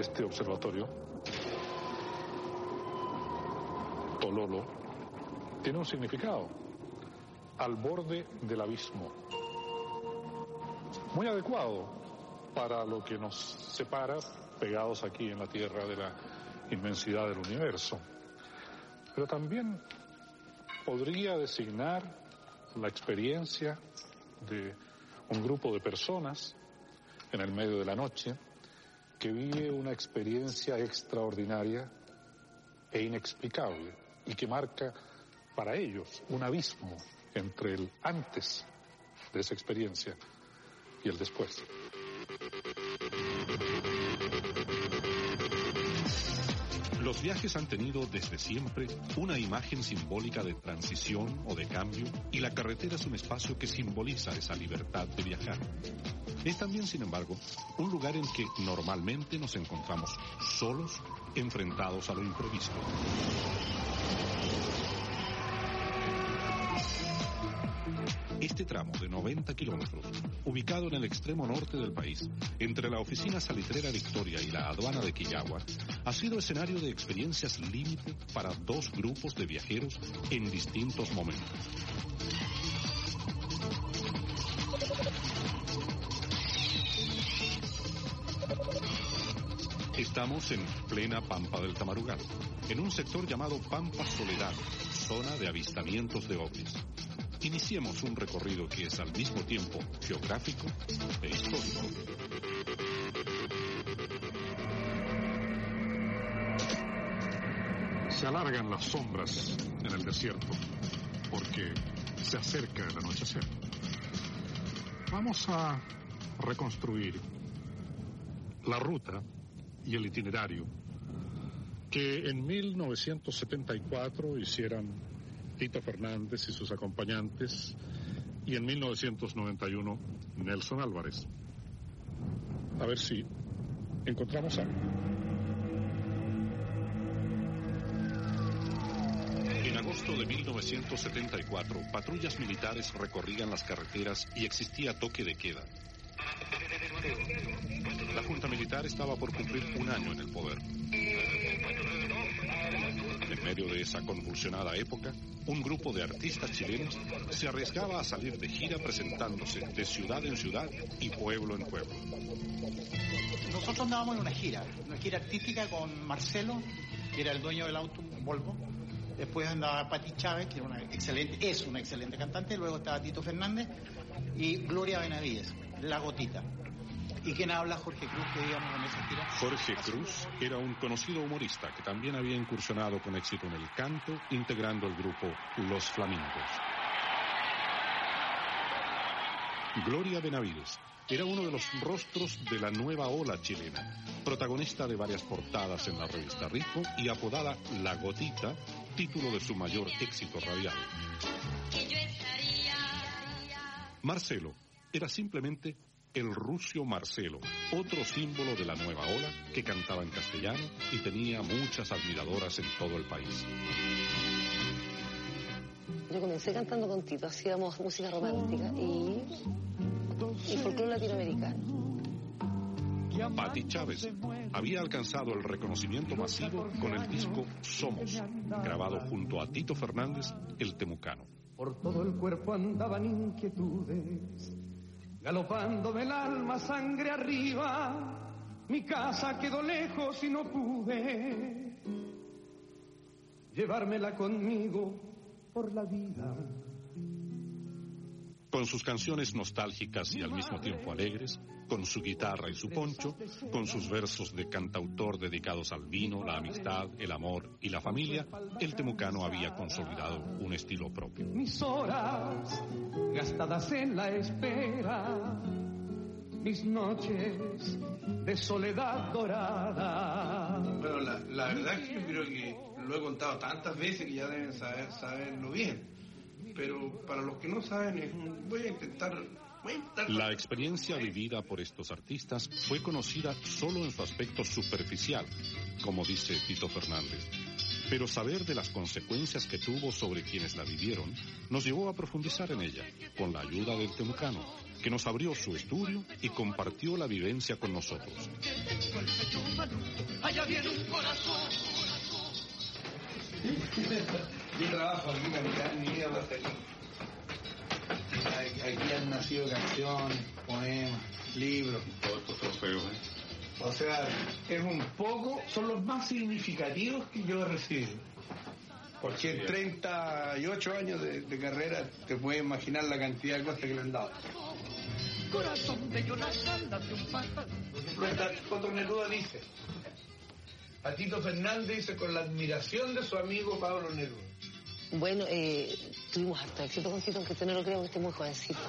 este observatorio, Tololo, tiene un significado, al borde del abismo, muy adecuado para lo que nos separa pegados aquí en la tierra de la inmensidad del universo. Pero también podría designar la experiencia de un grupo de personas en el medio de la noche que vive una experiencia extraordinaria e inexplicable y que marca para ellos un abismo entre el antes de esa experiencia y el después. Los viajes han tenido desde siempre una imagen simbólica de transición o de cambio y la carretera es un espacio que simboliza esa libertad de viajar. Es también, sin embargo, un lugar en que normalmente nos encontramos solos, enfrentados a lo imprevisto. Este tramo de 90 kilómetros, ubicado en el extremo norte del país, entre la oficina salitrera Victoria y la aduana de Quillagua, ha sido escenario de experiencias límite para dos grupos de viajeros en distintos momentos. Estamos en plena Pampa del Tamarugal, en un sector llamado Pampa Soledad, zona de avistamientos de ovnis. Iniciemos un recorrido que es al mismo tiempo geográfico e histórico. Se alargan las sombras en el desierto porque se acerca el anochecer. Vamos a reconstruir la ruta y el itinerario que en 1974 hicieran Tito Fernández y sus acompañantes y en 1991 Nelson Álvarez. A ver si encontramos algo. En agosto de 1974, patrullas militares recorrían las carreteras y existía toque de queda. La Junta Militar estaba por cumplir un año en el poder. En medio de esa convulsionada época, un grupo de artistas chilenos se arriesgaba a salir de gira presentándose de ciudad en ciudad y pueblo en pueblo. Nosotros andábamos en una gira, una gira artística con Marcelo, que era el dueño del auto Volvo. Después andaba Pati Chávez, que es una excelente cantante. Luego estaba Tito Fernández y Gloria Benavides, La Gotita. ¿Y quién habla? Jorge Cruz, que digamos en esa gira. Jorge Cruz era un conocido humorista que también había incursionado con éxito en el canto, integrando el grupo Los Flamingos. Gloria Benavides era uno de los rostros de la nueva ola chilena, protagonista de varias portadas en la revista Rico y apodada La Gotita, título de su mayor éxito radial. Marcelo era simplemente el Rucio Marcelo, otro símbolo de la nueva ola que cantaba en castellano y tenía muchas admiradoras en todo el país. Yo comencé cantando con Tito, hacíamos música romántica y, y folclore latinoamericano. Patti Chávez había alcanzado el reconocimiento masivo con el disco Somos, grabado junto a Tito Fernández, el temucano. Por todo el cuerpo andaban inquietudes galopándome el alma sangre arriba, mi casa quedó lejos y no pude llevármela conmigo por la vida. Con sus canciones nostálgicas y al mismo tiempo alegres, con su guitarra y su poncho, con sus versos de cantautor dedicados al vino, la amistad, el amor y la familia, el temucano había consolidado un estilo propio. Mis horas gastadas en la espera, mis noches de soledad dorada. Bueno, la, la verdad es que yo creo que lo he contado tantas veces que ya deben saber, saberlo bien pero para los que no saben, es un, voy a intentar la experiencia vivida por estos artistas fue conocida solo en su aspecto superficial, como dice Tito Fernández. Pero saber de las consecuencias que tuvo sobre quienes la vivieron nos llevó a profundizar en ella, con la ayuda del temucano, que nos abrió su estudio y compartió la vivencia con nosotros. Yo trabajo aquí, capitán, mi vida hasta aquí. Aquí han nacido canciones, poemas, libros. Todos estos trofeos, ¿eh? O sea, es un poco, son los más significativos que yo he recibido. Porque en 38 años de, de carrera te puedes imaginar la cantidad de cosas que le han dado. Corazón de Jonathan, date un pata. Otro Neruda dice, a Tito Fernández dice con la admiración de su amigo Pablo Neruda. Bueno, eh, tuvimos harto éxito con Tito, aunque usted no lo crea, porque esté muy jovencito.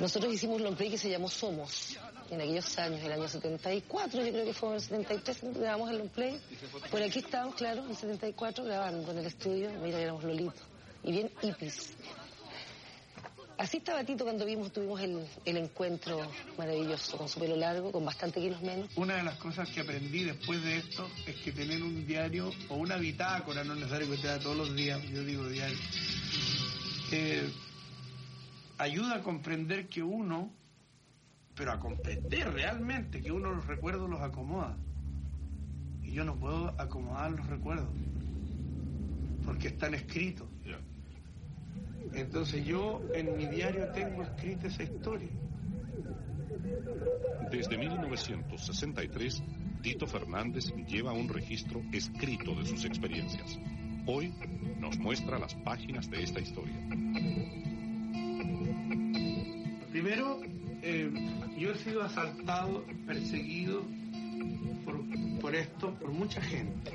Nosotros hicimos un play que se llamó Somos, en aquellos años, el año 74, yo creo que fue en el 73, grabamos el long play. Por aquí estábamos, claro, en el 74, grabando en el estudio, mira, éramos Lolito, y bien hippies. Así estaba Tito cuando vimos, tuvimos el, encuentro maravilloso, con su pelo largo, con bastante kilos menos. Una de las cosas que aprendí después de esto es que tener un diario o una bitácora, no es necesario que te todos los días, yo digo diario, eh, ayuda a comprender que uno, pero a comprender realmente que uno los recuerdos los acomoda. Y yo no puedo acomodar los recuerdos, porque están escritos. Entonces yo en mi diario tengo escrita esa historia. Desde 1963, Tito Fernández lleva un registro escrito de sus experiencias. Hoy nos muestra las páginas de esta historia. Primero, eh, yo he sido asaltado, perseguido por, por esto, por mucha gente.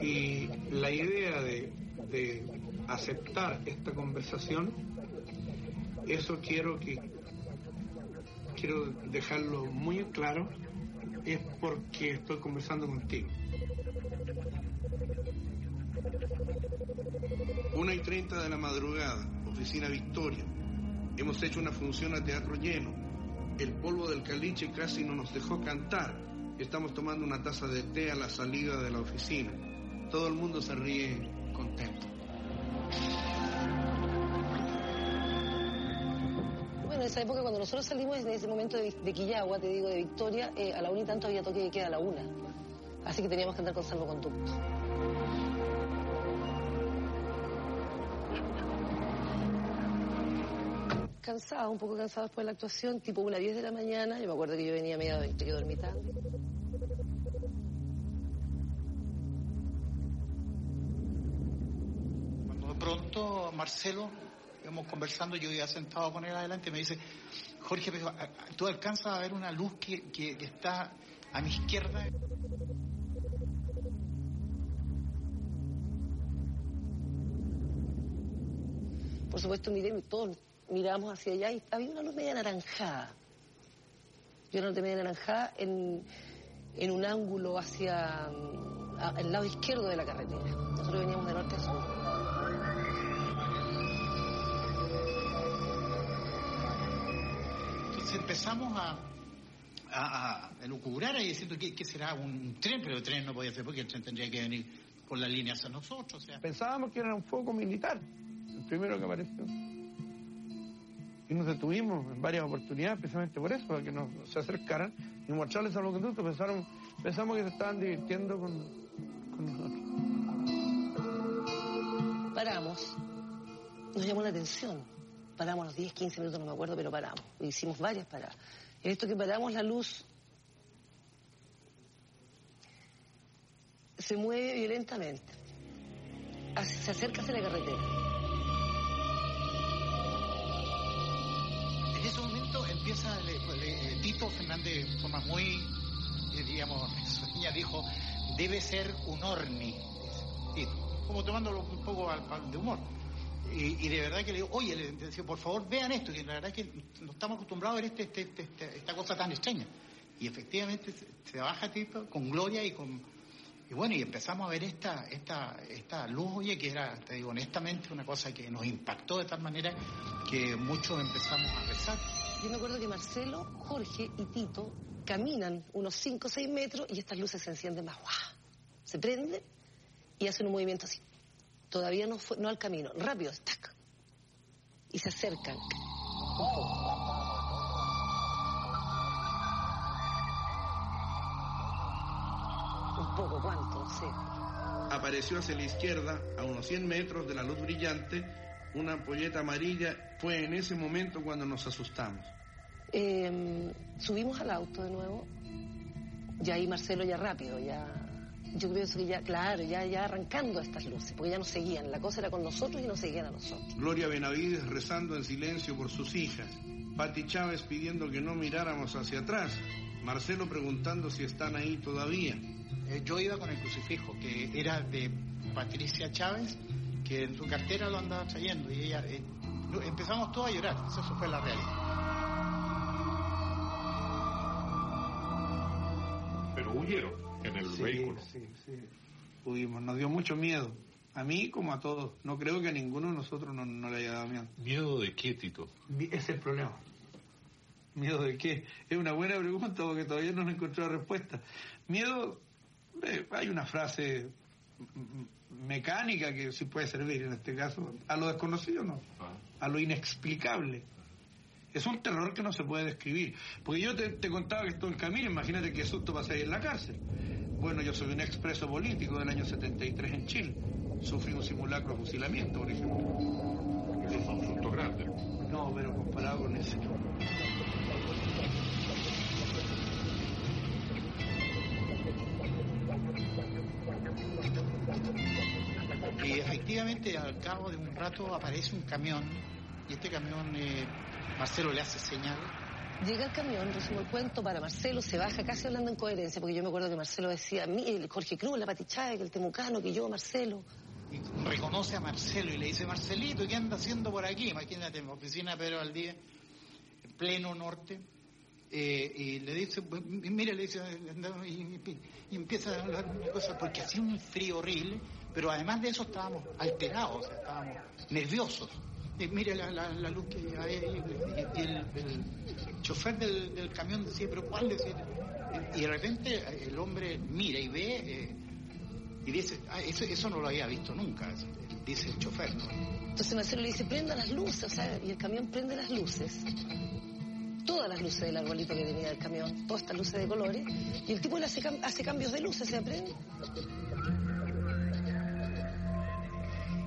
Y la idea de, de aceptar esta conversación, eso quiero que quiero dejarlo muy claro, es porque estoy conversando contigo. Una y treinta de la madrugada, oficina Victoria. Hemos hecho una función a teatro lleno. El polvo del caliche casi no nos dejó cantar. Estamos tomando una taza de té a la salida de la oficina. Todo el mundo se ríe contento. Bueno, en esa época, cuando nosotros salimos en ese momento de, de Quillagua, te digo, de Victoria, eh, a la una y tanto había toque de queda a la una. Así que teníamos que andar con salvoconducto. Cansada, un poco cansada después de la actuación, tipo una 10 de la mañana. Yo me acuerdo que yo venía media. Cuando Marcelo, íbamos conversando, yo iba sentado con él adelante me dice, Jorge, pero, ¿a- a- ¿tú alcanzas a ver una luz que, que- está a mi izquierda? Por supuesto, miré, todos miramos hacia allá y había una luz media anaranjada. Y una luz media anaranjada en, en un ángulo hacia mm, el lado izquierdo de la carretera. Nosotros veníamos de norte a sur. Entonces empezamos a, a, a elucubrar ahí diciendo que, será un tren, pero el tren no podía ser porque el tren tendría que venir por la línea hacia nosotros. O sea, Pensábamos que era un foco militar, el primero que apareció. Y nos detuvimos en varias oportunidades precisamente por eso, para que nos se acercaran y mostrarles a los conductos. Pensaron, pensamos que se estaban divirtiendo con, con nosotros. Paramos. Nos llamó la atención. Paramos los 10, 15 minutos, no me acuerdo, pero paramos. Hicimos varias paradas. En esto que paramos, la luz se mueve violentamente. Se acerca hacia la carretera. en ese momento empieza le- le- Tito Fernández de forma muy, eh, digamos, sueña, dijo, debe ser un orni, Tito, como tomándolo un poco al, al de humor. Y, de verdad que le digo, oye, le decía, por favor vean esto, que la verdad que no estamos acostumbrados a ver este, este- este- este- esta cosa tan extraña. Y efectivamente se, baja Tito con gloria y con... Y bueno, y empezamos a ver esta, esta, esta luz, oye, que era, te digo honestamente, una cosa que nos impactó de tal manera que muchos empezamos a rezar. Yo me acuerdo que Marcelo, Jorge y Tito caminan unos 5 o 6 metros y estas luces se encienden más. ¡guau! Se prenden y hacen un movimiento así. Todavía no, fue, no al camino, rápido, tac. Y se acercan. Un poco, ¿cuánto? Sé. Apareció hacia la izquierda, a unos 100 metros de la luz brillante, una ampolleta amarilla. Fue en ese momento cuando nos asustamos. Eh, subimos al auto de nuevo. Ya ahí Marcelo ya rápido, ya. Yo creo que ya, claro, ya, ya arrancando estas luces, porque ya nos seguían. La cosa era con nosotros y nos seguían a nosotros. Gloria Benavides rezando en silencio por sus hijas. Pati Chávez pidiendo que no miráramos hacia atrás. Marcelo preguntando si están ahí todavía. Eh, yo iba con el crucifijo, que era de Patricia Chávez, que en su cartera lo andaba trayendo. Y ella, eh, empezamos todos a llorar, eso fue la realidad. Huyeron en el Sí, vehículo. sí, sí. Pudimos, nos dio mucho miedo. A mí como a todos. No creo que a ninguno de nosotros no, no le haya dado miedo. ¿Miedo de qué, Tito? Es el problema. ¿Miedo de qué? Es una buena pregunta porque todavía no he encontrado respuesta. Miedo, eh, hay una frase mecánica que sí puede servir en este caso. A lo desconocido no, a lo inexplicable. Es un terror que no se puede describir. Porque yo te, te contaba que estoy en camino, imagínate qué susto pasé ahí en la cárcel. Bueno, yo soy un expreso político del año 73 en Chile. Sufrí un simulacro de fusilamiento, por ejemplo. Eso es un susto grande. No, pero comparado con ese. Y efectivamente, al cabo de un rato aparece un camión, y este camión, eh, Marcelo le hace señal, Llega el camión, resumo el cuento, para Marcelo, se baja casi hablando en coherencia, porque yo me acuerdo que Marcelo decía, a mí, el Jorge Cruz, la Pati Chávez, que el Temucano, que yo, Marcelo. y reconoce a Marcelo y le dice, Marcelito, ¿qué anda haciendo por aquí? Imagínate, en la oficina de Pedro Valdía, en pleno norte, eh, y le dice, mire, le dice, y, y- empieza a hablar una cosa, porque hacía un frío horrible, pero además de eso estábamos alterados, estábamos nerviosos. Mire la, la- luz que hay y, el, chofer del, del camión decía, pero ¿cuál? Decía, y de repente el hombre mira y ve... eh, y dice, ah, eso, eso no lo había visto nunca, dice el chofer, ¿no? Entonces Marcelo le dice, prenda las luces, o sea, y el camión prende las luces. Todas las luces del arbolito que tenía el camión, todas estas luces de colores, y el tipo le hace, hace cambios de luces, se aprende.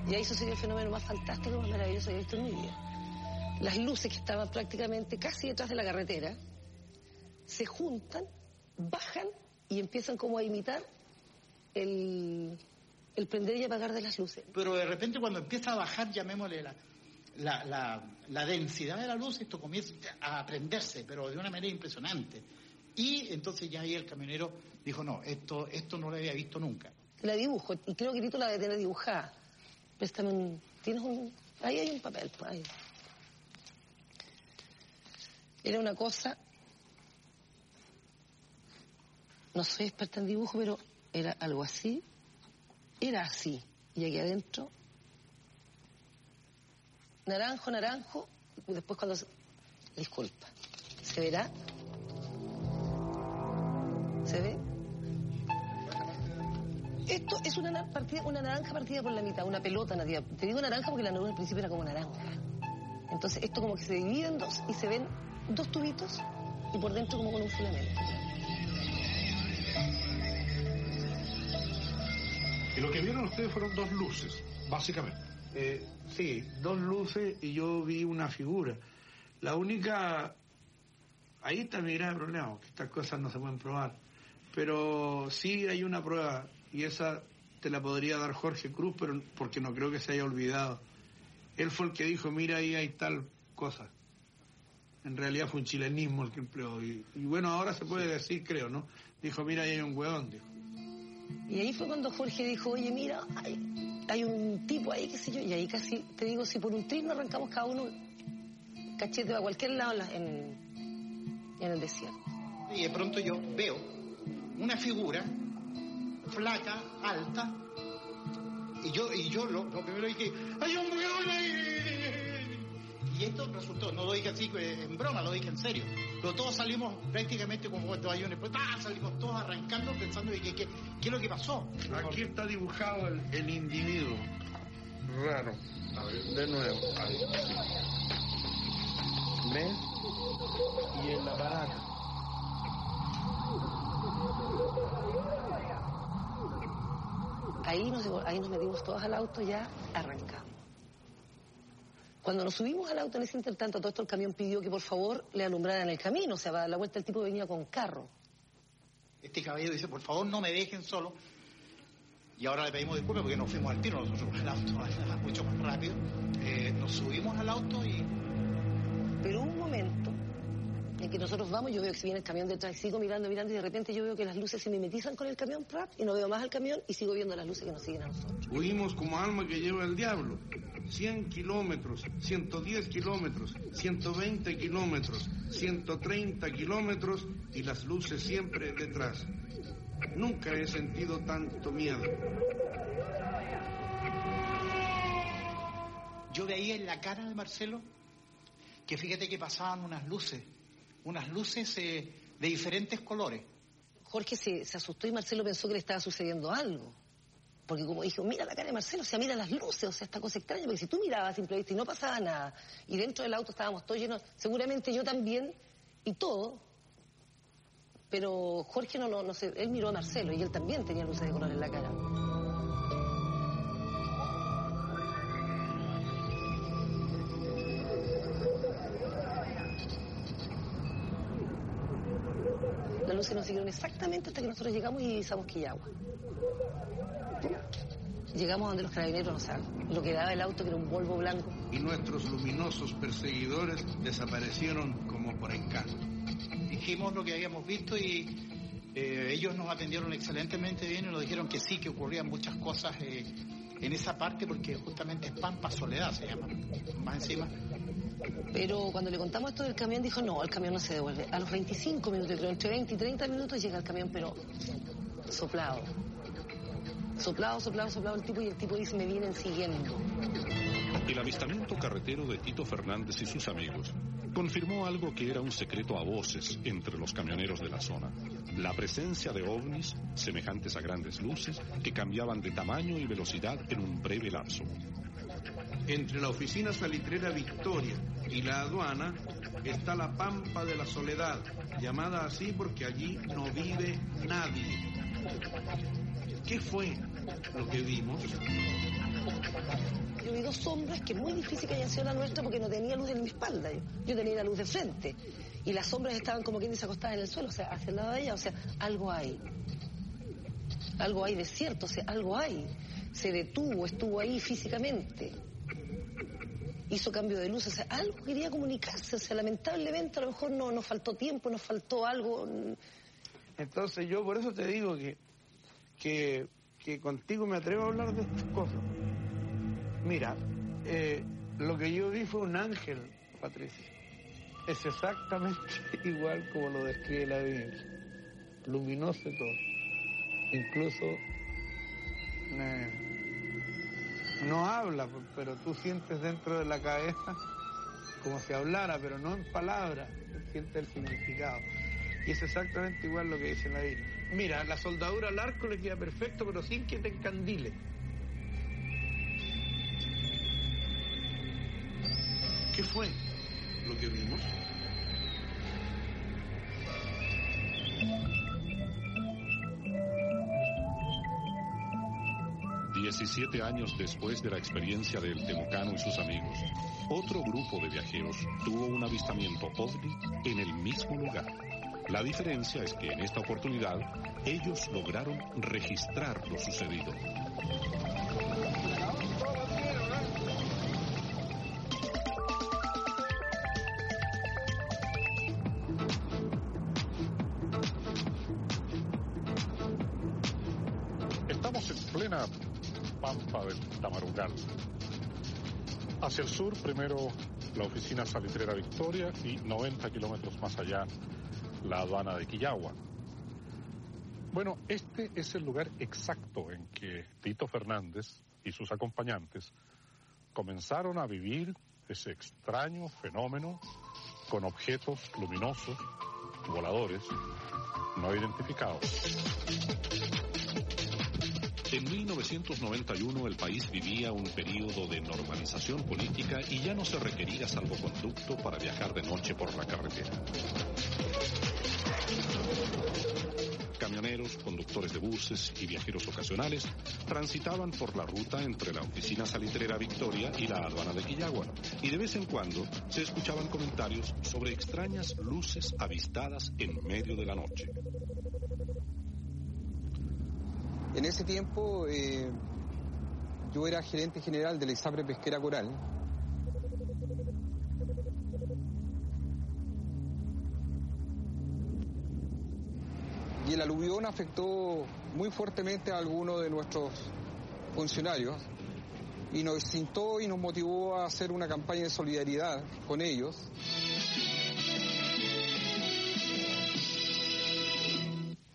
Y ahí sucedió el fenómeno más fantástico, más maravilloso que he visto en mi vida. Las luces que estaban prácticamente casi detrás de la carretera se juntan, bajan y empiezan como a imitar el, el prender y apagar de las luces. Pero de repente cuando empieza a bajar, llamémosle la, la, la, la densidad de la luz, esto comienza a aprenderse, pero de una manera impresionante. Y entonces ya ahí el camionero dijo, no, esto, esto no lo había visto nunca. La dibujo, y creo que Tito la debe tener dibujada. Préstame un... ¿Tienes un...? Ahí hay un papel, pues, ahí. Era una cosa... No soy experta en dibujo, pero era algo así. Era así. Y aquí adentro... Naranjo, naranjo. y Después cuando... Disculpa. ¿Se verá? ¿Se ve? Esto es una, na- partida, una naranja partida por la mitad, una pelota nativa. Te digo naranja porque la naranja al principio era como naranja. Entonces esto como que se divide en dos y se ven dos tubitos y por dentro como con un filamento. Y lo que vieron ustedes fueron dos luces, básicamente. Eh, sí, dos luces y yo vi una figura. La única... Ahí está mi gran problema, que estas cosas no se pueden probar. Pero sí hay una prueba y esa te la podría dar Jorge Cruz, pero porque no creo que se haya olvidado. Él fue el que dijo, mira, ahí hay tal cosa. En realidad fue un chilenismo el que empleó. Y, y bueno, ahora se puede decir, creo, ¿no? Dijo, mira, ahí hay un hueón, dijo. Y ahí fue cuando Jorge dijo, oye, mira, hay, hay un tipo ahí, qué sé yo, y ahí casi, te digo, si por un tris nos arrancamos cada uno cachete a cualquier lado en, la- en, en el desierto. Y de pronto yo veo una figura flaca, alta, y yo, y yo lo, primero dije, ¡hay un y esto resultó, no lo dije así eh, en broma, lo dije en serio. Pero todos salimos prácticamente como estos aviones, pues ¡ah! salimos todos arrancando pensando que, qué es lo que pasó. Aquí está dibujado el, el individuo. Raro. De nuevo. ¿Ves? Y el aparato. Ahí nos, ahí nos metimos todos al auto ya arrancamos. Cuando nos subimos al auto en ese intertanto, todo esto el camión pidió que por favor le alumbraran el camino. O sea, para dar la vuelta el tipo venía con carro. Este caballero dice, por favor no me dejen solo. Y ahora le pedimos disculpas porque nos fuimos al tiro, nosotros el auto mucho más rápido. Eh, nos subimos al auto y Pero un momento en que nosotros vamos, yo veo que viene el camión detrás, sigo mirando, mirando y de repente yo veo que las luces se mimetizan con el camión prap y no veo más al camión y sigo viendo las luces que nos siguen a nosotros. Huimos como alma que lleva el diablo. 100 kilómetros, 110 kilómetros, 120 kilómetros, 130 kilómetros y las luces siempre detrás. Nunca he sentido tanto miedo. yo veía en la cara de Marcelo que fíjate que pasaban unas luces, unas luces eh, de diferentes colores. Jorge se, se asustó y Marcelo pensó que le estaba sucediendo algo. Porque como dijo, mira la cara de Marcelo, o sea, mira las luces, o sea, esta cosa extraña, porque si tú mirabas a simple vista y no pasaba nada, y dentro del auto estábamos todos llenos, seguramente yo también, y todo, pero Jorge no, no, no sé, él miró a Marcelo y él también tenía luces de color en la cara. Luces nos siguieron exactamente hasta que nosotros llegamos y divisamos Quillagua. Llegamos donde los carabineros nos sacan. Lo que daba el auto, que era un Volvo blanco. Y nuestros luminosos perseguidores desaparecieron como por encanto. Dijimos lo que habíamos visto y eh, ellos nos atendieron excelentemente bien y nos dijeron que sí, que ocurrían muchas cosas eh, en esa parte porque justamente es Pampa Soledad se llama, más encima. Pero cuando le contamos esto del camión, dijo, no, el camión no se devuelve. A los 25 minutos, creo, entre 20 y 30 minutos llega el camión, pero soplado. Soplado, soplado, soplado el tipo y el tipo dice, me vienen siguiendo. El avistamiento carretero de Tito Fernández y sus amigos confirmó algo que era un secreto a voces entre los camioneros de la zona. La presencia de ovnis semejantes a grandes luces que cambiaban de tamaño y velocidad en un breve lapso. Entre la oficina salitrera Victoria y la aduana está la Pampa de la Soledad, llamada así porque allí no vive nadie. ¿Qué fue lo que vimos? Yo vi dos sombras que muy difícil que hayan sido la nuestra porque no tenía luz en mi espalda. Yo, yo tenía la luz de frente. Y las sombras estaban como quien dice acostadas en el suelo, o sea, hacia el lado de ella. O sea, algo hay. Algo hay de cierto, o sea, algo hay. Se detuvo, estuvo ahí físicamente. Hizo cambio de luz, o sea, algo quería comunicarse. O sea, lamentablemente a lo mejor no nos faltó tiempo, nos faltó algo. Entonces yo por eso te digo que, que, contigo me atrevo a hablar de estas cosas. Mira, eh, lo que yo vi fue un ángel, Patricia. Es exactamente igual como lo describe la Biblia. Luminoso todo. Incluso eh, no habla, pero tú sientes dentro de la cabeza como si hablara, pero no en palabras, sientes el significado. Y es exactamente igual lo que dice la. Mira, la soldadura al arco le queda perfecto, pero sin que te encandile. ¿Qué fue lo que vimos? 17 años después de la experiencia del Temucano y sus amigos, otro grupo de viajeros tuvo un avistamiento ovni en el mismo lugar. La diferencia es que en esta oportunidad ellos lograron registrar lo sucedido. Hacia el sur, primero la oficina salitrera Victoria y 90 kilómetros más allá, la aduana de Quillagua. Bueno, este es el lugar exacto en que Tito Fernández y sus acompañantes comenzaron a vivir ese extraño fenómeno con objetos luminosos, voladores, no identificados. En 1991 el país vivía un periodo de normalización política y ya no se requería salvoconducto para viajar de noche por la carretera. Camioneros, conductores de buses y viajeros ocasionales transitaban por la ruta entre la oficina salitrera Victoria y la aduana de Quillagua, y de vez en cuando se escuchaban comentarios sobre extrañas luces avistadas en medio de la noche. En ese tiempo eh, yo era gerente general de la ISAPRE Pesquera Coral. Y el aluvión afectó muy fuertemente a algunos de nuestros funcionarios y nos sintó y nos motivó a hacer una campaña de solidaridad con ellos.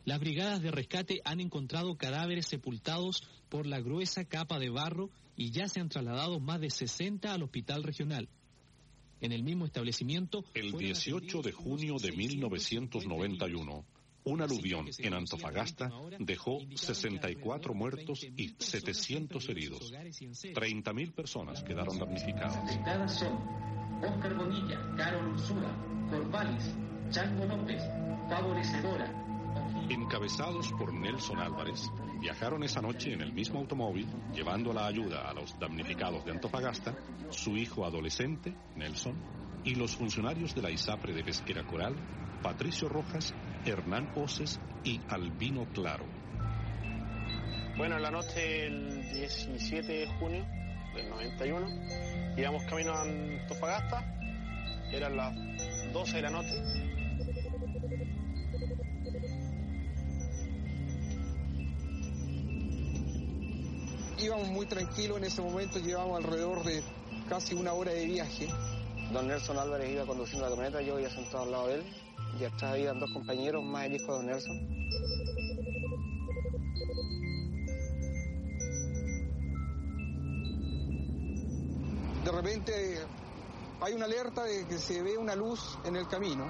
Las brigadas de rescate han encontrado cadáveres sepultados por la gruesa capa de barro y ya se han trasladado más de 60 al hospital regional. En el mismo establecimiento... El 18 de junio de 1991, un aluvión en Antofagasta dejó 64 muertos y 700 heridos. 30.000 personas quedaron damnificadas. Afectadas son Oscar Bonilla, Carol Ursula, Corvalis, Chango López, Favorecedora, Encabezados por Nelson Álvarez, viajaron esa noche en el mismo automóvil, llevando la ayuda a los damnificados de Antofagasta, su hijo adolescente, Nelson, y los funcionarios de la ISAPRE de Pesquera Coral, Patricio Rojas, Hernán Oces y Albino Claro. Bueno, en la noche del 17 de junio del 91, íbamos camino a Antofagasta, eran las 12 de la noche, íbamos muy tranquilos en ese momento, llevábamos alrededor de casi una hora de viaje. Don Nelson Álvarez iba conduciendo la camioneta, yo iba sentado al lado de él, y atrás habían dos compañeros, más el hijo de Don Nelson. De repente hay una alerta de que se ve una luz en el camino.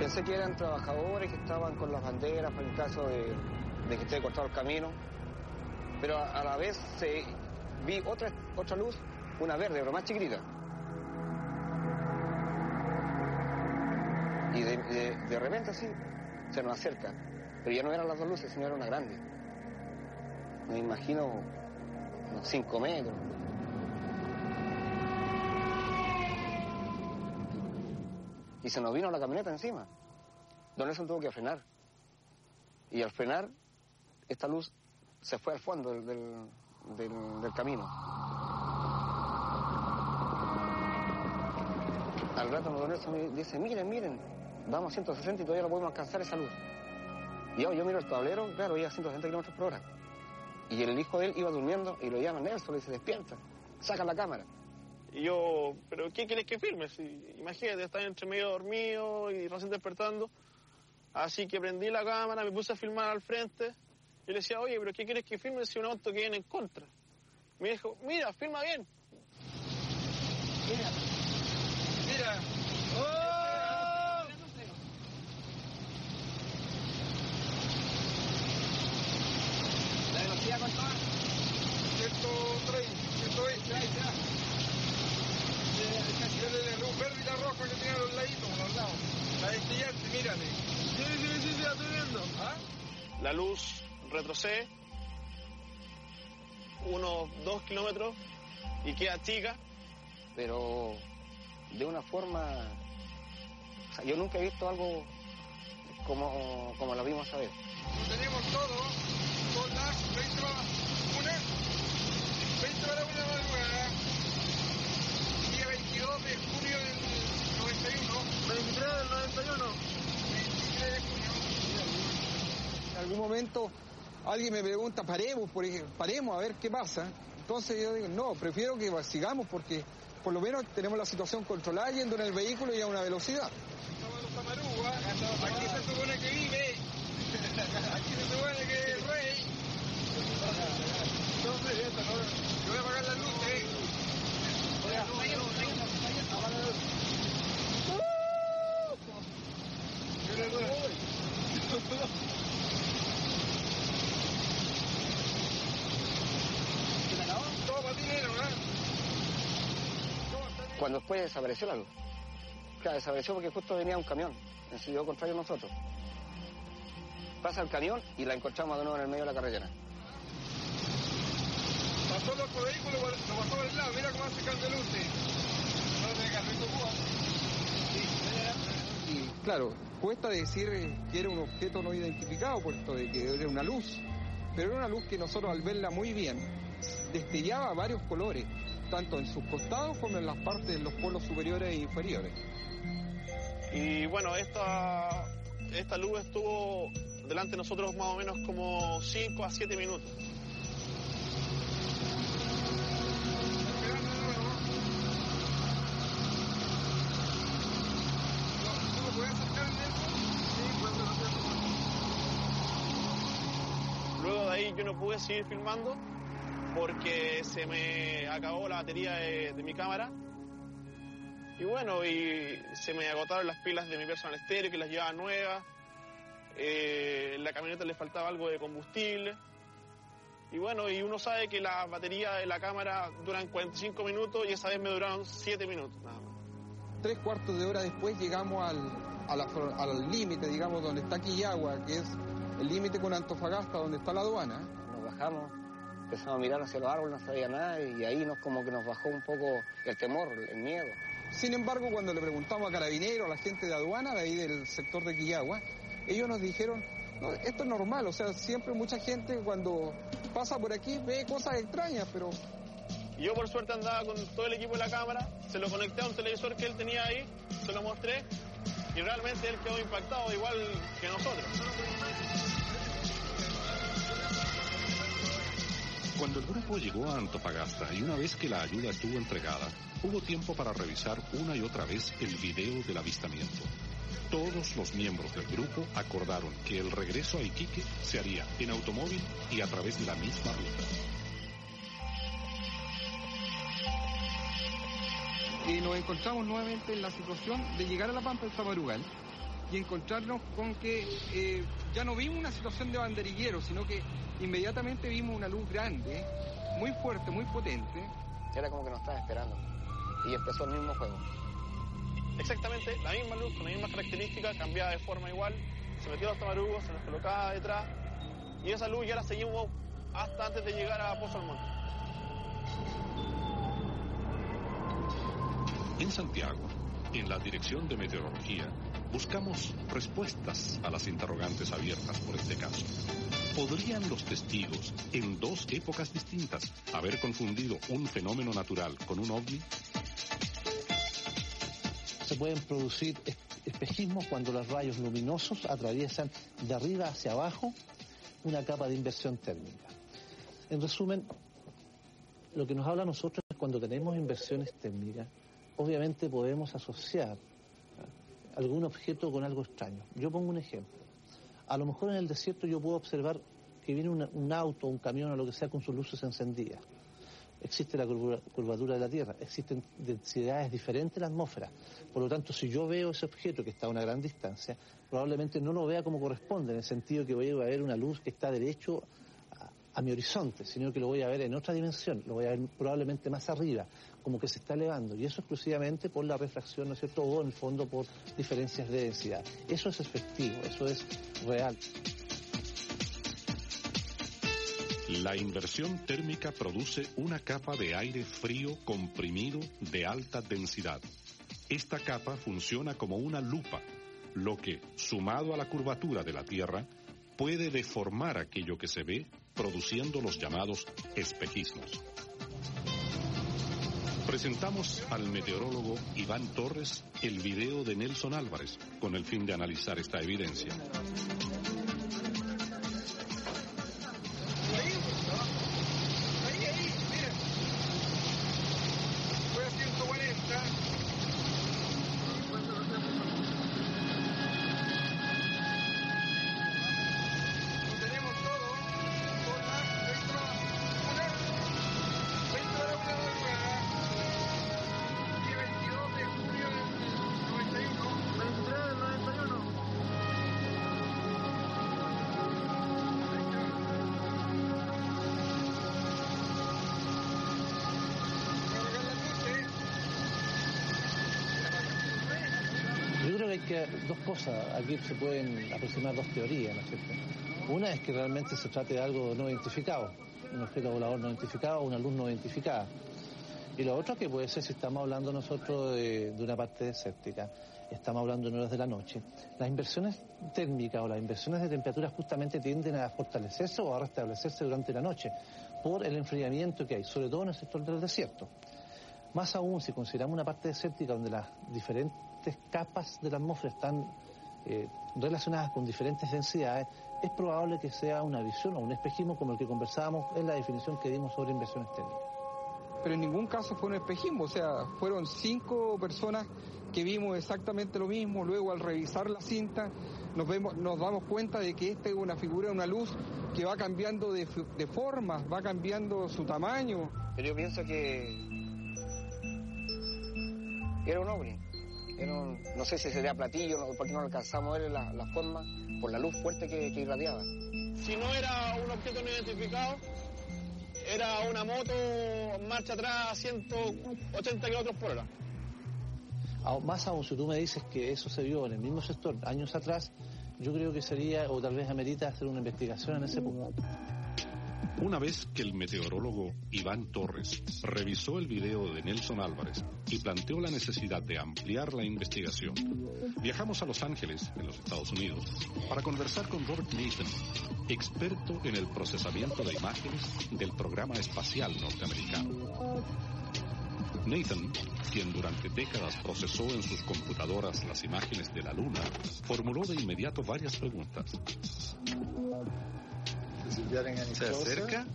Pensé que eran trabajadores que estaban con las banderas para el caso de, que esté cortado el camino, pero a, la vez vi otra, otra luz, una verde, pero más chiquitita. Y de, repente así se nos acerca, pero ya no eran las dos luces, sino era una grande. Me imagino unos cinco metros. Y se nos vino la camioneta encima. Don Nelson tuvo que frenar. Y al frenar, esta luz se fue al fondo del, del, camino. Al rato Don Nelson dice, miren, miren, vamos a 160 y todavía no podemos alcanzar esa luz. Y yo, yo miro el tablero, claro, iba a 160 kilómetros por hora. Y el hijo de él iba durmiendo y lo llama Nelson, le dice, despierta, saca la cámara. Y yo, ¿pero qué quieres que firme? Si, imagínate, estar entre medio dormido y recién despertando. Así que prendí la cámara, me puse a filmar al frente. Yo le decía, oye, ¿pero qué quieres que firme si un auto que viene en contra? Me dijo, mira, firma bien. Mira, mira. ¡Oh! ¿La velocidad cuánto va? 130, 120, ahí está. La luz verde y la roja que tiene a los laditos, a los lados. La destellante, mírale. Sí, sí, sí, sí, la estoy viendo. ¿Ah? La luz retrocede unos dos kilómetros y queda chica, pero de una forma... O sea, yo nunca he visto algo como, como lo vimos a ver. Tenemos todo con las 20 para una, 20 para una madrugada de junio del ¿23 del 91? En algún momento alguien me pregunta, paremos, paremos a ver qué pasa. Entonces yo digo, no, prefiero que sigamos porque por lo menos tenemos la situación controlada yendo en el vehículo y a una velocidad. Aquí se supone que vive, aquí se supone que es rey. Entonces, yo voy a apagar. ¿eh? Cuando después desapareció la luz. Claro, desapareció porque justo venía un camión, en sentido contrario a nosotros. Pasa el camión y la encontramos de nuevo en el medio de la carretera. Pasó el otro vehículo, lo pasó del lado, mira cómo hace cambio. Claro, cuesta decir que era un objeto no identificado, puesto de que era una luz, pero era una luz que nosotros al verla muy bien destellaba varios colores, tanto en sus costados como en las partes de los polos superiores e inferiores. Y bueno, esta, esta luz estuvo delante de nosotros más o menos como 5 a 7 minutos. Pude seguir filmando porque se me acabó la batería de, de mi cámara y bueno, y se me agotaron las pilas de mi personal estéreo que las llevaba nuevas. Eh, la camioneta le faltaba algo de combustible. Y bueno, y uno sabe que la batería de la cámara duran 45 minutos y esa vez me duraron 7 minutos nada más. Tres cuartos de hora después llegamos al límite, digamos, donde está Quillagua, que es el límite con Antofagasta, donde está la aduana. Bajamos, empezamos a mirar hacia los árboles, no sabía nada y ahí nos como que nos bajó un poco el temor, el miedo. Sin embargo, cuando le preguntamos a carabineros, a la gente de aduana de ahí del sector de Quillagua, ellos nos dijeron, "No, esto es normal, o sea, siempre mucha gente cuando pasa por aquí ve cosas extrañas, pero yo por suerte andaba con todo el equipo de la cámara, se lo conecté a un televisor que él tenía ahí, se lo mostré y realmente él quedó impactado igual que nosotros. Cuando el grupo llegó a Antofagasta y una vez que la ayuda estuvo entregada, hubo tiempo para revisar una y otra vez el video del avistamiento. Todos los miembros del grupo acordaron que el regreso a Iquique se haría en automóvil y a través de la misma ruta. y nos encontramos nuevamente en la situación de llegar a la Pampa del Samarugal y encontrarnos con que eh, ya no vimos una situación de banderillero, sino que inmediatamente vimos una luz grande, muy fuerte, muy potente. Era como que nos estaba esperando. Y empezó el mismo juego. Exactamente la misma luz, con la misma característica, cambiada de forma igual, se metió a los tamarugos, se nos colocaba detrás y esa luz ya la seguimos hasta antes de llegar a Pozo Almonte. En Santiago, en la Dirección de Meteorología, buscamos respuestas a las interrogantes abiertas por este caso. ¿Podrían los testigos, en dos épocas distintas, haber confundido un fenómeno natural con un ovni? Se pueden producir es- espejismos cuando los rayos luminosos atraviesan de arriba hacia abajo una capa de inversión térmica. En resumen, lo que nos habla a nosotros es cuando tenemos inversiones térmicas, obviamente podemos asociar. Algún objeto con algo extraño. Yo pongo un ejemplo. A lo mejor en el desierto yo puedo observar que viene una- un auto, un camión o lo que sea con sus luces encendidas. Existe la curva- curvatura de la Tierra, existen densidades diferentes en la atmósfera. Por lo tanto, si yo veo ese objeto que está a una gran distancia, probablemente no lo vea como corresponde, en el sentido que voy a ver una luz que está derecho a, mi horizonte, sino que lo voy a ver en otra dimensión, lo voy a ver probablemente más arriba, como que se está elevando, y eso exclusivamente por la refracción, ¿no es cierto?, o en el fondo por diferencias de densidad. Eso es efectivo, eso es real. La inversión térmica produce una capa de aire frío comprimido de alta densidad. Esta capa funciona como una lupa, lo que, sumado a la curvatura de la Tierra, puede deformar aquello que se ve, produciendo los llamados espejismos. Presentamos al meteorólogo Iván Torres el video de Nelson Álvarez con el fin de analizar esta evidencia. Aquí se pueden aproximar dos teorías, ¿no es cierto? Una es que realmente se trate de algo no identificado, un objeto volador no identificado una luz no identificada. Y lo otro que puede ser, si estamos hablando nosotros de, de una parte desértica, estamos hablando en horas de la noche, las inversiones térmicas o las inversiones de temperatura justamente tienden a fortalecerse o a restablecerse durante la noche por el enfriamiento que hay, sobre todo en el sector del desierto. Más aún, si consideramos una parte desértica donde las diferentes capas de la atmósfera están eh, relacionadas con diferentes densidades, es probable que sea una visión o un espejismo como el que conversábamos en la definición que dimos sobre inversiones térmicas. Pero en ningún caso fue un espejismo, o sea, fueron cinco personas que vimos exactamente lo mismo, luego al revisar la cinta nos, vemos, nos damos cuenta de que esta es una figura, una luz que va cambiando de, de forma, va cambiando su tamaño. Pero yo pienso que era un ovni. No sé si sería platillo, no, porque no alcanzamos a ver la, la forma por la luz fuerte que, que irradiaba. Si no era un objeto no identificado, era una moto marcha atrás a 180 kilómetros por hora. Ah, Más aún, si tú me dices que eso se vio en el mismo sector años atrás, yo creo que sería, o tal vez amerita hacer una investigación en ese punto. Una vez que el meteorólogo Iván Torres revisó el video de Nelson Álvarez y planteó la necesidad de ampliar la investigación, viajamos a Los Ángeles, en los Estados Unidos, para conversar con Robert Nathan, experto en el procesamiento de imágenes del programa espacial norteamericano. Nathan, quien durante décadas procesó en sus computadoras las imágenes de la Luna, formuló de inmediato varias preguntas. ¿Se acerca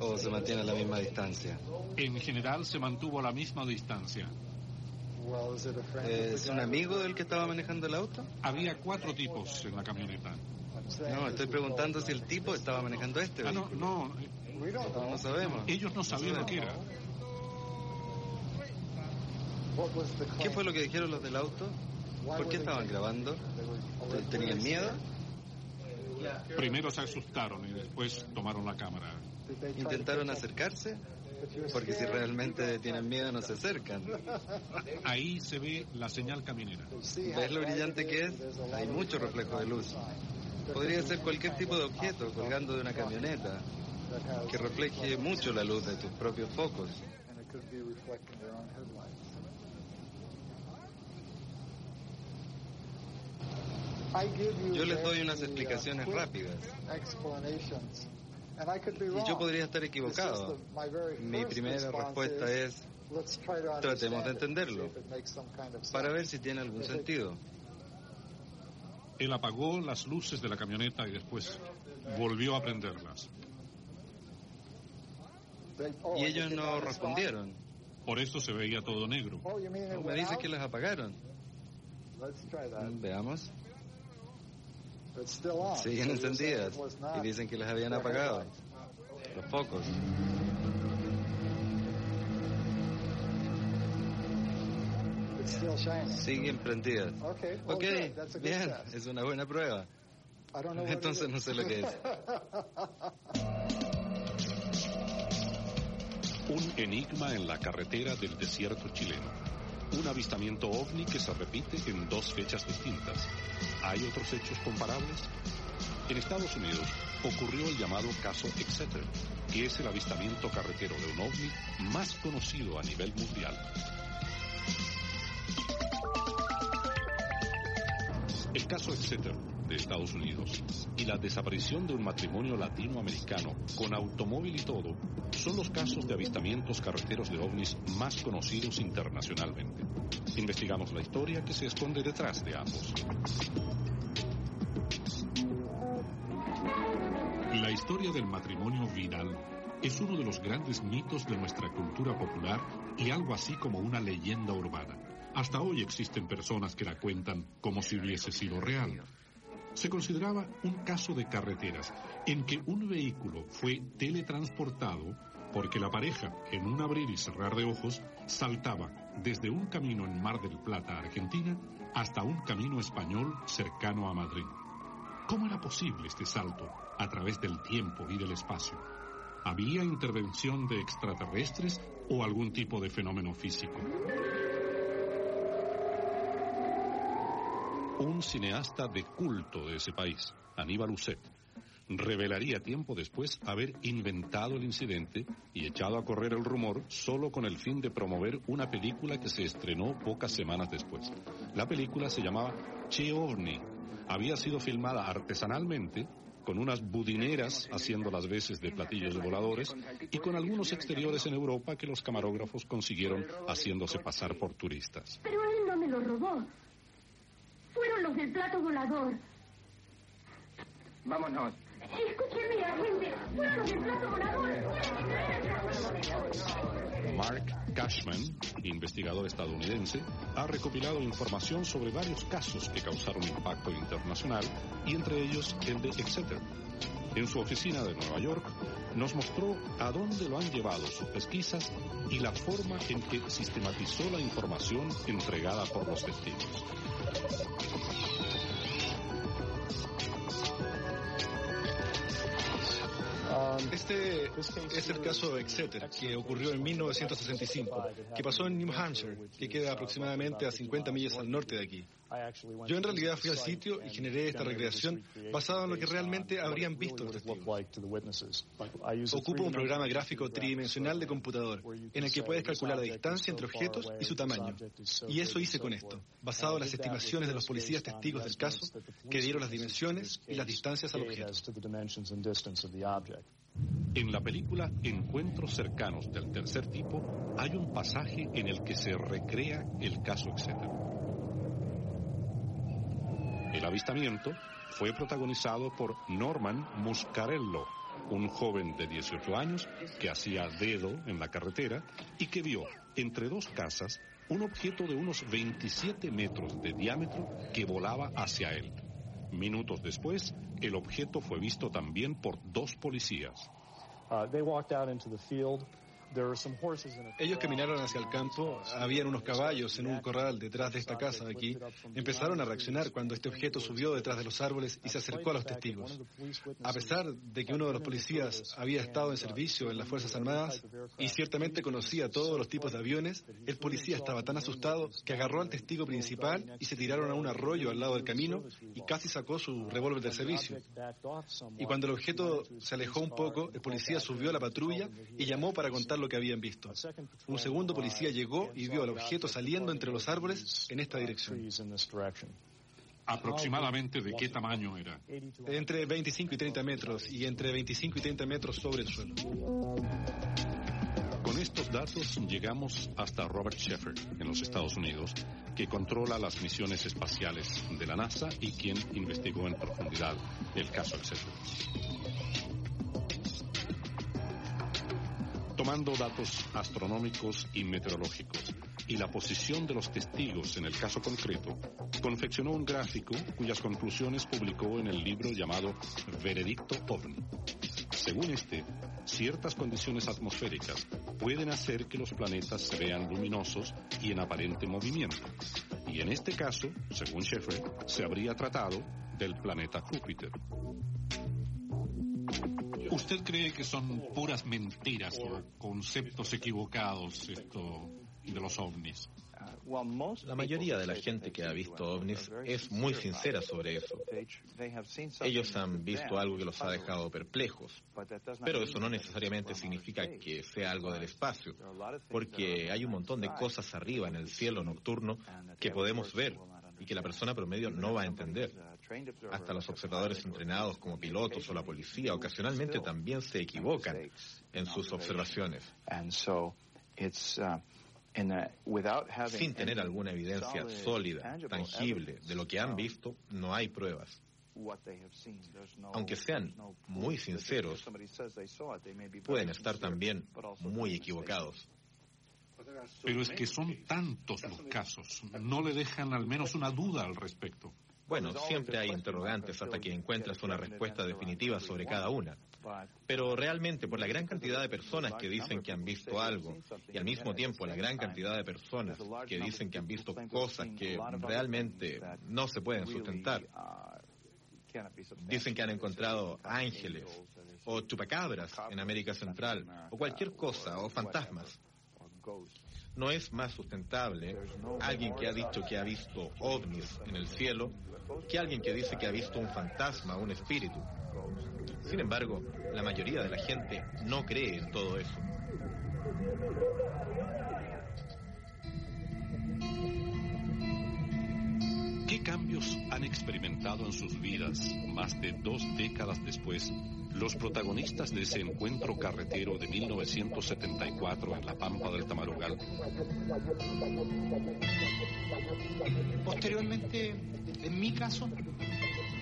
o se mantiene a la misma distancia? En general se mantuvo a la misma distancia. ¿Es un amigo del que estaba manejando el auto? Había cuatro tipos en la camioneta. No, estoy preguntando si el tipo estaba manejando este Ah, no, no, No sabemos. ellos no sabían lo que era. ¿Qué fue lo que dijeron los del auto? ¿Por qué estaban grabando? ¿Tenían miedo? Primero se asustaron y después tomaron la cámara. ¿Intentaron acercarse? Porque si realmente tienen miedo no se acercan. Ahí se ve la señal caminera. ¿Ves lo brillante que es? Hay mucho reflejo de luz. Podría ser cualquier tipo de objeto colgando de una camioneta que refleje mucho la luz de tus propios focos. Yo les doy unas explicaciones rápidas. Y yo podría estar equivocado. Mi primera respuesta es, tratemos de entenderlo, para ver si tiene algún sentido. Él apagó las luces de la camioneta y después volvió a prenderlas. Y ellos no respondieron. Por eso se veía todo negro. Me dice que las apagaron. Veamos. Siguen encendidas y dicen que las habían apagado. Los focos. Siguen prendidas. Ok, bien, es una buena prueba. Entonces no sé lo que es. Un enigma en la carretera del desierto chileno. Un avistamiento ovni que se repite en dos fechas distintas. ¿Hay otros hechos comparables? En Estados Unidos ocurrió el llamado caso Exeter, que es el avistamiento carretero de un ovni más conocido a nivel mundial. El caso Exeter de Estados Unidos y la desaparición de un matrimonio latinoamericano con automóvil y todo son los casos de avistamientos carreteros de ovnis más conocidos internacionalmente. Investigamos la historia que se esconde detrás de ambos. La historia del matrimonio Vidal es uno de los grandes mitos de nuestra cultura popular y algo así como una leyenda urbana. Hasta hoy existen personas que la cuentan como si hubiese sido real. Se consideraba un caso de carreteras en que un vehículo fue teletransportado porque la pareja, en un abrir y cerrar de ojos, saltaba desde un camino en Mar del Plata, Argentina, hasta un camino español cercano a Madrid. ¿Cómo era posible este salto a través del tiempo y del espacio? ¿Había intervención de extraterrestres o algún tipo de fenómeno físico? Un cineasta de culto de ese país, Aníbal Uset, revelaría tiempo después haber inventado el incidente y echado a correr el rumor solo con el fin de promover una película que se estrenó pocas semanas después. La película se llamaba Che. Había sido filmada artesanalmente con unas budineras haciendo las veces de platillos voladores y con algunos exteriores en Europa que los camarógrafos consiguieron haciéndose pasar por turistas. Pero él no me lo robó. Fueron los del plato volador. Vámonos. Escúcheme, agente. Fueron los del plato volador. Mark Cashman, investigador estadounidense, ha recopilado información sobre varios casos que causaron impacto internacional y entre ellos el de Exeter. En su oficina de Nueva York nos mostró a dónde lo han llevado sus pesquisas y la forma en que sistematizó la información entregada por los testigos. Este es el caso Exeter, que ocurrió en 1965, que pasó en New Hampshire, que queda aproximadamente a 50 millas al norte de aquí. Yo en realidad fui al sitio y generé esta recreación basada en lo que realmente habrían visto los testigos. Ocupo un programa gráfico tridimensional de computador en el que puedes calcular la distancia entre objetos y su tamaño. Y eso hice con esto, basado en las estimaciones de los policías testigos del caso que dieron las dimensiones y las distancias al objeto. En la película Encuentros cercanos del tercer tipo hay un pasaje en el que se recrea el caso Exeter. El avistamiento fue protagonizado por Norman Muscarello, un joven de 18 años que hacía dedo en la carretera y que vio entre dos casas un objeto de unos 27 metros de diámetro que volaba hacia él. Minutos después, el objeto fue visto también por dos policías. Ellos caminaron hacia el campo, habían unos caballos en un corral detrás de esta casa de aquí. Empezaron a reaccionar cuando este objeto subió detrás de los árboles y se acercó a los testigos. A pesar de que uno de los policías había estado en servicio en las Fuerzas Armadas y ciertamente conocía todos los tipos de aviones, el policía estaba tan asustado que agarró al testigo principal y se tiraron a un arroyo al lado del camino y casi sacó su revólver del servicio. Y cuando el objeto se alejó un poco, el policía subió a la patrulla y llamó para contar lo que habían visto. Un segundo policía llegó y vio al objeto saliendo entre los árboles en esta dirección. ¿Aproximadamente de qué tamaño era? Entre 25 y 30 metros y entre 25 y 30 metros sobre el suelo. Con estos datos llegamos hasta Robert Shepard, en los Estados Unidos, que controla las misiones espaciales de la NASA y quien investigó en profundidad el caso Exeter. Tomando datos astronómicos y meteorológicos y la posición de los testigos en el caso concreto, confeccionó un gráfico cuyas conclusiones publicó en el libro llamado Veredicto OVNI. Según este, ciertas condiciones atmosféricas pueden hacer que los planetas se vean luminosos y en aparente movimiento. Y en este caso, según Sheffer, se habría tratado del planeta Júpiter. ¿Usted cree que son puras mentiras o conceptos equivocados esto de los ovnis? La mayoría de la gente que ha visto ovnis es muy sincera sobre eso. Ellos han visto algo que los ha dejado perplejos, pero eso no necesariamente significa que sea algo del espacio, porque hay un montón de cosas arriba en el cielo nocturno que podemos ver y que la persona promedio no va a entender. Hasta los observadores entrenados como pilotos o la policía ocasionalmente también se equivocan en sus observaciones. Sin tener alguna evidencia sólida, tangible de lo que han visto, no hay pruebas. Aunque sean muy sinceros, pueden estar también muy equivocados. Pero es que son tantos los casos, no le dejan al menos una duda al respecto. Bueno, siempre hay interrogantes hasta que encuentras una respuesta definitiva sobre cada una. Pero realmente, por la gran cantidad de personas que dicen que han visto algo y al mismo tiempo la gran cantidad de personas que dicen que han visto cosas que realmente no se pueden sustentar, dicen que han encontrado ángeles o chupacabras en América Central o cualquier cosa o fantasmas. No es más sustentable alguien que ha dicho que ha visto ovnis en el cielo que alguien que dice que ha visto un fantasma, un espíritu. Sin embargo, la mayoría de la gente no cree en todo eso. Cambios han experimentado en sus vidas más de dos décadas después los protagonistas de ese encuentro carretero de 1974 en la Pampa del Tamarugal? Posteriormente, en mi caso,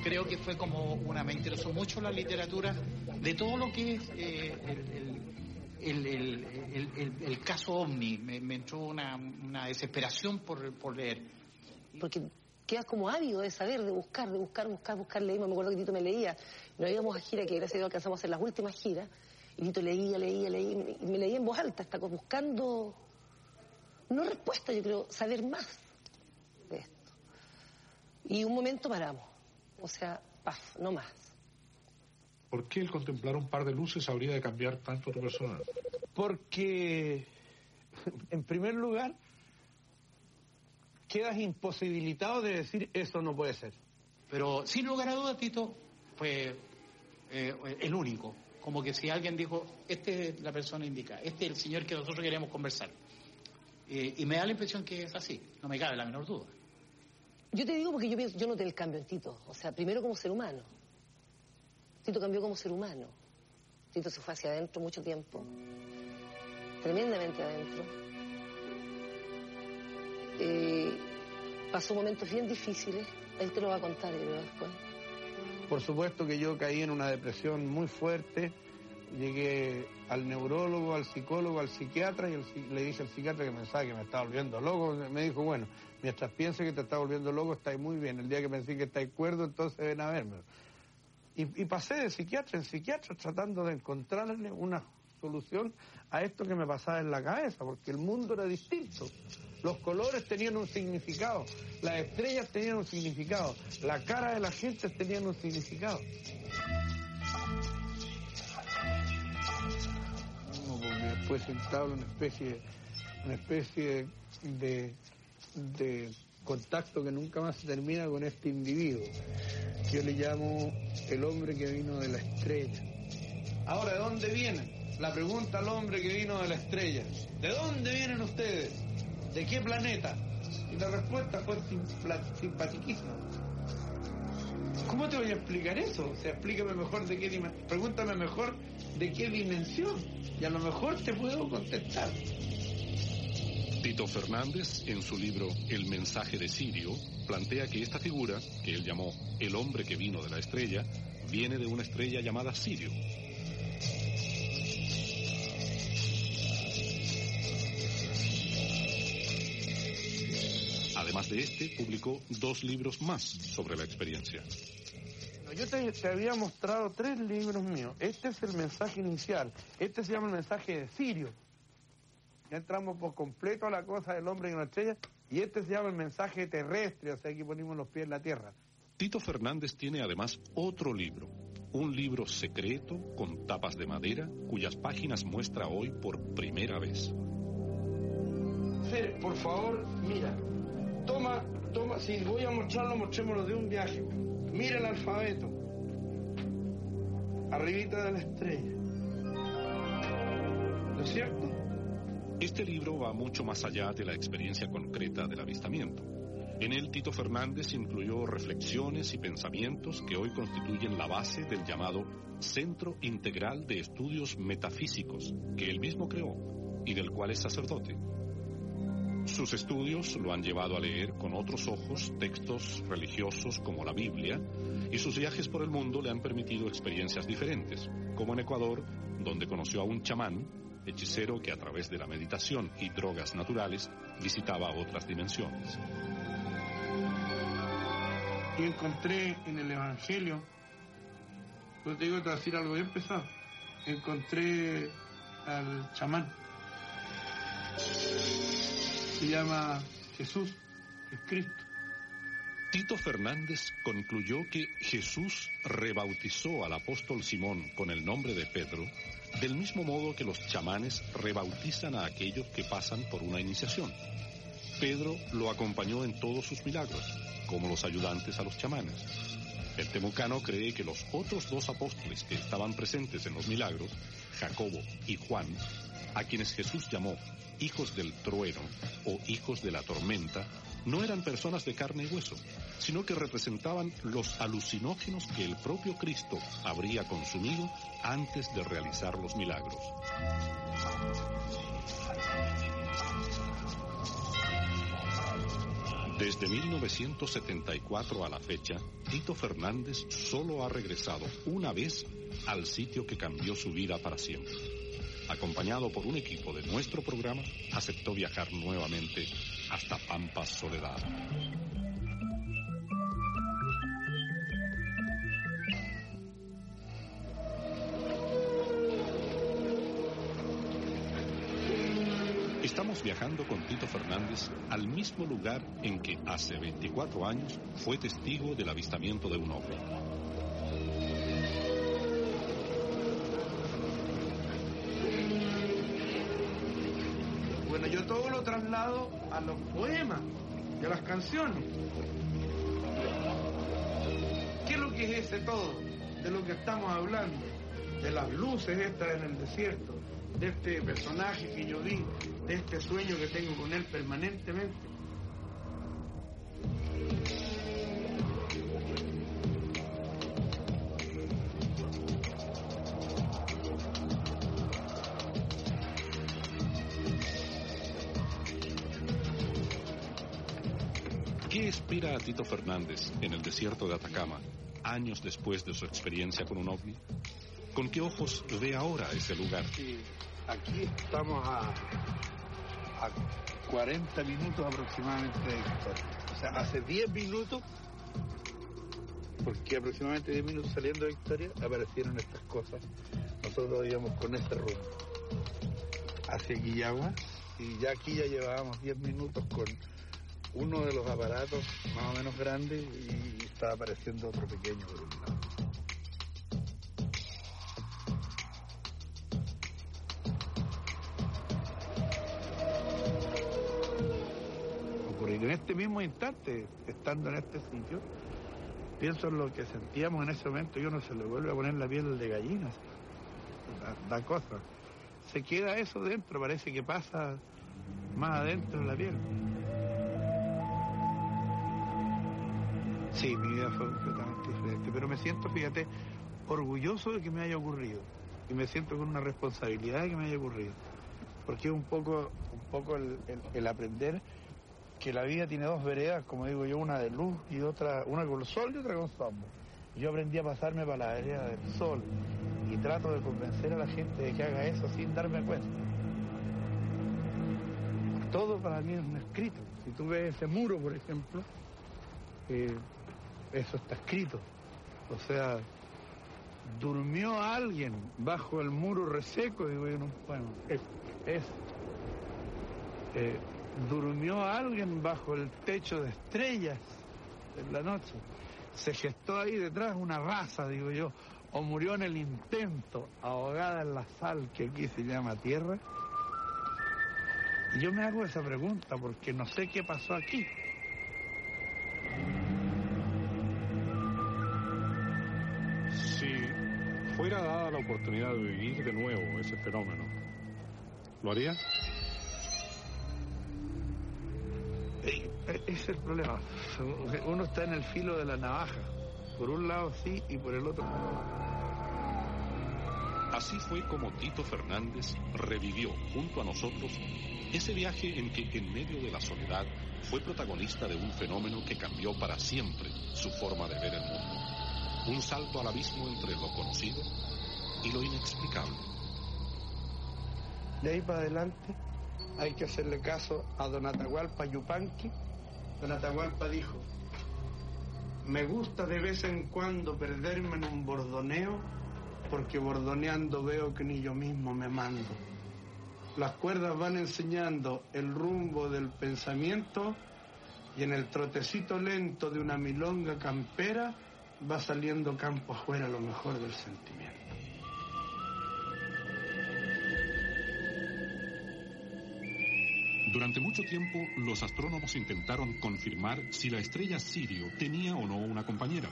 creo que fue como una, me interesó mucho la literatura de todo lo que es eh, el, el, el, el, caso OVNI. Me, me entró una, una desesperación por, por leer. Porque quedas como ávido de saber, de buscar, de buscar, buscar, buscar, leímos. Me acuerdo que Tito me leía. Nos íbamos a gira, que gracias a Dios alcanzamos a hacer las últimas giras. Y Tito leía, leía, leía, y me leía en voz alta, hasta buscando, no respuesta, yo creo, saber más de esto. Y un momento paramos. O sea, paf, no más. ¿Por qué el contemplar un par de luces habría de cambiar tanto tu persona? Porque, en primer lugar, quedas imposibilitado de decir eso no puede ser. Pero sin lugar a dudas, Tito fue eh, el único. Como que si alguien dijo, este es la persona indica, este es el señor que nosotros queremos conversar. Eh, y me da la impresión que es así, no me cabe la menor duda. Yo te digo porque yo, pienso, yo noté el cambio en Tito. O sea, primero como ser humano. Tito cambió como ser humano. Tito se fue hacia adentro mucho tiempo. Tremendamente adentro. Eh, pasó momentos bien difíciles. Él te lo va a contar, yo creo, después. Por supuesto que yo caí en una depresión muy fuerte. Llegué al neurólogo, al psicólogo, al psiquiatra y le dije al psiquiatra que pensaba que me estaba volviendo loco. Me dijo, bueno, mientras piense que te está volviendo loco, estáis muy bien. El día que pensé que estáis cuerdo, entonces ven a verme. Y, y pasé de psiquiatra en psiquiatra tratando de encontrarle una solución a esto que me pasaba en la cabeza, porque el mundo era distinto. Los colores tenían un significado, las estrellas tenían un significado, la cara de la gente tenían un significado. No, porque después se entabla una especie, una especie de, de contacto que nunca más se termina con este individuo. Yo le llamo el hombre que vino de la estrella. Ahora, ¿de dónde vienen? La pregunta al hombre que vino de la estrella. ¿De dónde vienen ustedes? ¿De qué planeta? Y la respuesta fue simpatiquísima. ¿Cómo te voy a explicar eso? O sea, explícame mejor de qué dimensión. Pregúntame mejor de qué dimensión. Y a lo mejor te puedo contestar. Tito Fernández, en su libro El mensaje de Sirio, plantea que esta figura, que él llamó el hombre que vino de la estrella, viene de una estrella llamada Sirio, Además de este, publicó dos libros más sobre la experiencia. Yo te, había mostrado tres libros míos. Este es el mensaje inicial. Este se llama el mensaje de Sirio. Ya entramos por completo a la cosa del hombre en la estrella. Y este se llama el mensaje terrestre, o sea, aquí ponemos los pies en la tierra. Tito Fernández tiene además otro libro, un libro secreto con tapas de madera cuyas páginas muestra hoy por primera vez. Fer, por favor, mira, toma, toma, si voy a mostrarlo, mostrémoslo de un viaje. Mira el alfabeto. Arribita de la estrella. ¿No es cierto? Este libro va mucho más allá de la experiencia concreta del avistamiento. En él Tito Fernández incluyó reflexiones y pensamientos que hoy constituyen la base del llamado Centro Integral de Estudios Metafísicos, que él mismo creó y del cual es sacerdote. Sus estudios lo han llevado a leer con otros ojos textos religiosos como la Biblia y sus viajes por el mundo le han permitido experiencias diferentes, como en Ecuador, donde conoció a un chamán, hechicero que a través de la meditación y drogas naturales visitaba otras dimensiones. Y encontré en el Evangelio, pues te digo, te decir algo bien pesado, encontré al chamán se llama Jesús, es Cristo. Tito Fernández concluyó que Jesús rebautizó al apóstol Simón con el nombre de Pedro, del mismo modo que los chamanes rebautizan a aquellos que pasan por una iniciación. Pedro lo acompañó en todos sus milagros, como los ayudantes a los chamanes. El temucano cree que los otros dos apóstoles que estaban presentes en los milagros, Jacobo y Juan, a quienes Jesús llamó hijos del trueno o hijos de la tormenta, no eran personas de carne y hueso, sino que representaban los alucinógenos que el propio Cristo habría consumido antes de realizar los milagros. Desde 1974 a la fecha, Tito Fernández solo ha regresado una vez al sitio que cambió su vida para siempre. Acompañado por un equipo de nuestro programa, aceptó viajar nuevamente hasta Pampas Soledad. Estamos viajando con Tito Fernández al mismo lugar en que hace 24 años fue testigo del avistamiento de un ovni. Todo lo traslado a los poemas y a las canciones. ¿Qué es lo que es ese todo? De lo que estamos hablando, de las luces estas en el desierto, de este personaje que yo vi, de este sueño que tengo con él permanentemente. Tito Fernández en el desierto de Atacama, años después de su experiencia con un ovni? ¿Con qué ojos ve ahora ese lugar? Aquí estamos a, a 40 minutos aproximadamente de Victoria. O sea, hace 10 minutos, porque aproximadamente 10 minutos saliendo de Victoria, aparecieron estas cosas. Nosotros íbamos con este rumbo hacia Quillagua y ya aquí ya llevábamos 10 minutos con uno de los aparatos más o menos grandes y estaba apareciendo otro pequeño por un lado. En este mismo instante, estando en este sitio, pienso en lo que sentíamos en ese momento y uno se le vuelve a poner la piel de gallinas. Da, da cosa. Se queda eso dentro, parece que pasa más adentro de la piel. Sí, mi vida fue completamente diferente, pero me siento, fíjate, orgulloso de que me haya ocurrido y me siento con una responsabilidad de que me haya ocurrido, porque es un poco, un poco el, el- el aprender que la vida tiene dos veredas, como digo yo, una de luz y otra, una con sol y otra con sombra. Yo aprendí a pasarme para la vereda del sol y trato de convencer a la gente de que haga eso sin darme cuenta. Todo para mí es un escrito. Si tú ves ese muro, por ejemplo, eh, eso está escrito. O sea, durmió alguien bajo el muro reseco, digo yo, no, bueno, es, es, eh, durmió alguien bajo el techo de estrellas en la noche. Se gestó ahí detrás una raza, digo yo, o murió en el intento, ahogada en la sal que aquí se llama tierra. Y yo me hago esa pregunta porque no sé qué pasó aquí. Fuera dada la oportunidad de vivir de nuevo ese fenómeno, ¿lo haría? Eh, Ese es el problema. Uno está en el filo de la navaja. Por un lado sí y por el otro no. Así fue como Tito Fernández revivió junto a nosotros ese viaje en que en medio de la soledad fue protagonista de un fenómeno que cambió para siempre su forma de ver el mundo. Un salto al abismo entre lo conocido y lo inexplicable. De ahí para adelante hay que hacerle caso a don Atahualpa Yupanqui. Don Atahualpa dijo, me gusta de vez en cuando perderme en un bordoneo porque bordoneando veo que ni yo mismo me mando. Las cuerdas van enseñando el rumbo del pensamiento y en el trotecito lento de una milonga campera va saliendo campo afuera lo mejor del sentimiento. Durante mucho tiempo, los astrónomos intentaron confirmar si la estrella Sirio tenía o no una compañera.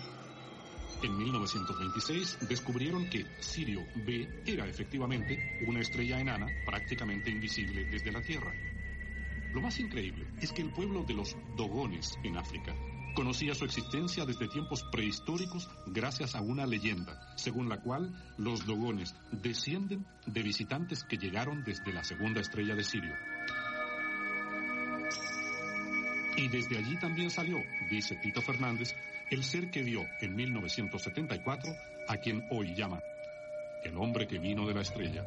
En 1926 descubrieron que Sirio B era efectivamente una estrella enana prácticamente invisible desde la Tierra. Lo más increíble es que el pueblo de los Dogones en África conocía su existencia desde tiempos prehistóricos gracias a una leyenda, según la cual los Dogones descienden de visitantes que llegaron desde la segunda estrella de Sirio. Y desde allí también salió, dice Tito Fernández, el ser que vio en 1974 a quien hoy llama el hombre que vino de la estrella.